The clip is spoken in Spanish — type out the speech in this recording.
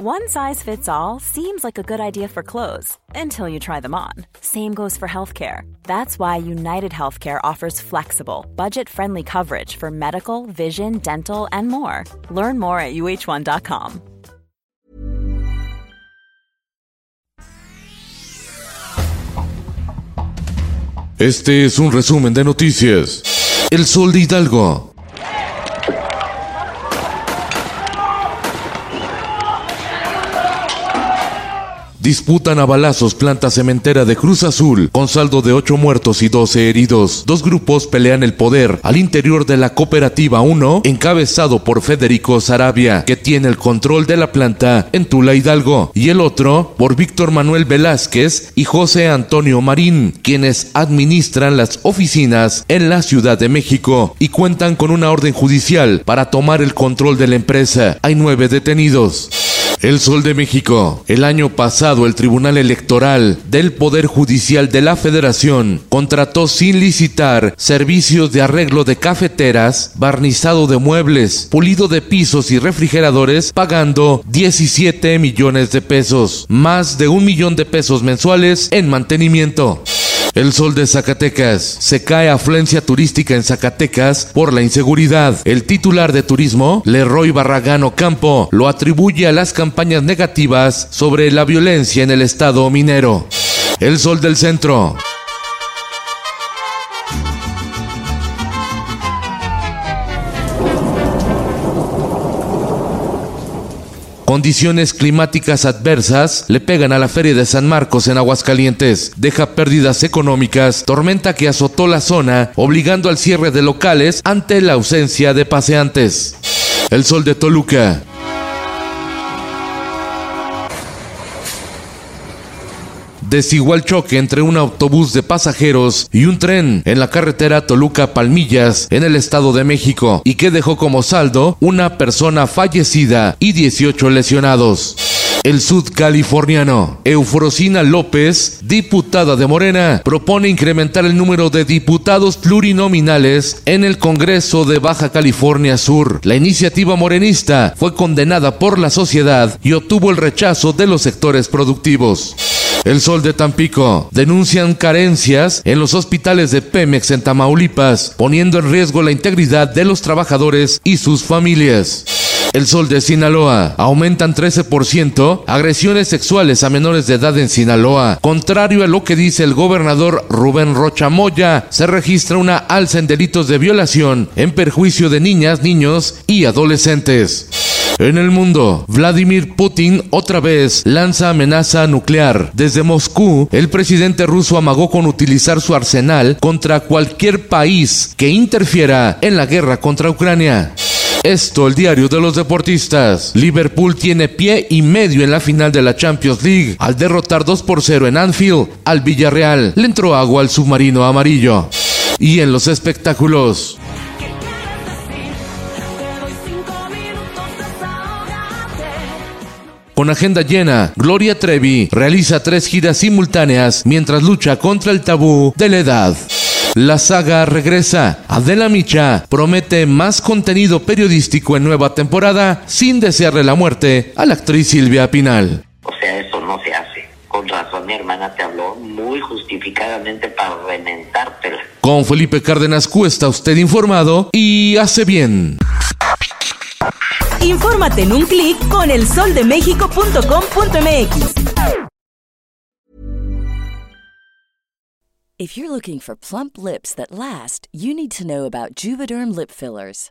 One size fits all seems like a good idea for clothes until you try them on. Same goes for healthcare. That's why United Healthcare offers flexible, budget friendly coverage for medical, vision, dental, and more. Learn more at uh1.com. Este es un resumen de noticias. El Sol de Hidalgo. Disputan a balazos planta cementera de Cruz Azul, con saldo de 8 muertos y 12 heridos. Dos grupos pelean el poder al interior de la cooperativa 1, encabezado por Federico Sarabia, que tiene el control de la planta en Tula Hidalgo, y el otro por Víctor Manuel Velázquez y José Antonio Marín, quienes administran las oficinas en la Ciudad de México y cuentan con una orden judicial para tomar el control de la empresa. Hay nueve detenidos. El Sol de México. El año pasado el Tribunal Electoral del Poder Judicial de la Federación contrató sin licitar servicios de arreglo de cafeteras, barnizado de muebles, pulido de pisos y refrigeradores, pagando 17 millones de pesos, más de un millón de pesos mensuales en mantenimiento. El sol de Zacatecas. Se cae afluencia turística en Zacatecas por la inseguridad. El titular de turismo, Leroy Barragán Campo, lo atribuye a las campañas negativas sobre la violencia en el estado minero. El sol del centro. Condiciones climáticas adversas le pegan a la Feria de San Marcos en Aguascalientes. Deja pérdidas económicas, tormenta que azotó la zona, obligando al cierre de locales ante la ausencia de paseantes. El sol de Toluca. Desigual choque entre un autobús de pasajeros y un tren en la carretera Toluca-Palmillas en el Estado de México y que dejó como saldo una persona fallecida y 18 lesionados. El sudcaliforniano Eufrosina López, diputada de Morena, propone incrementar el número de diputados plurinominales en el Congreso de Baja California Sur. La iniciativa morenista fue condenada por la sociedad y obtuvo el rechazo de los sectores productivos. El Sol de Tampico. Denuncian carencias en los hospitales de Pemex en Tamaulipas, poniendo en riesgo la integridad de los trabajadores y sus familias. El Sol de Sinaloa. Aumentan 13% agresiones sexuales a menores de edad en Sinaloa. Contrario a lo que dice el gobernador Rubén Rocha Moya, se registra una alza en delitos de violación en perjuicio de niñas, niños y adolescentes. En el mundo, Vladimir Putin otra vez lanza amenaza nuclear. Desde Moscú, el presidente ruso amagó con utilizar su arsenal contra cualquier país que interfiera en la guerra contra Ucrania. Esto, el diario de los deportistas. Liverpool tiene pie y medio en la final de la Champions League al derrotar 2 por 0 en Anfield al Villarreal. Le entró agua al submarino amarillo. Y en los espectáculos. Con agenda llena, Gloria Trevi realiza tres giras simultáneas mientras lucha contra el tabú de la edad. La saga regresa. Adela Micha promete más contenido periodístico en nueva temporada sin desearle la muerte a la actriz Silvia Pinal. O sea, eso no se hace. Con razón mi hermana te habló muy justificadamente para rementártela. Con Felipe Cárdenas Cuesta usted informado y hace bien. Infórmate en un clic con elsoldemexico.com.mx. If you're looking for plump lips that last, you need to know about Juvederm lip fillers.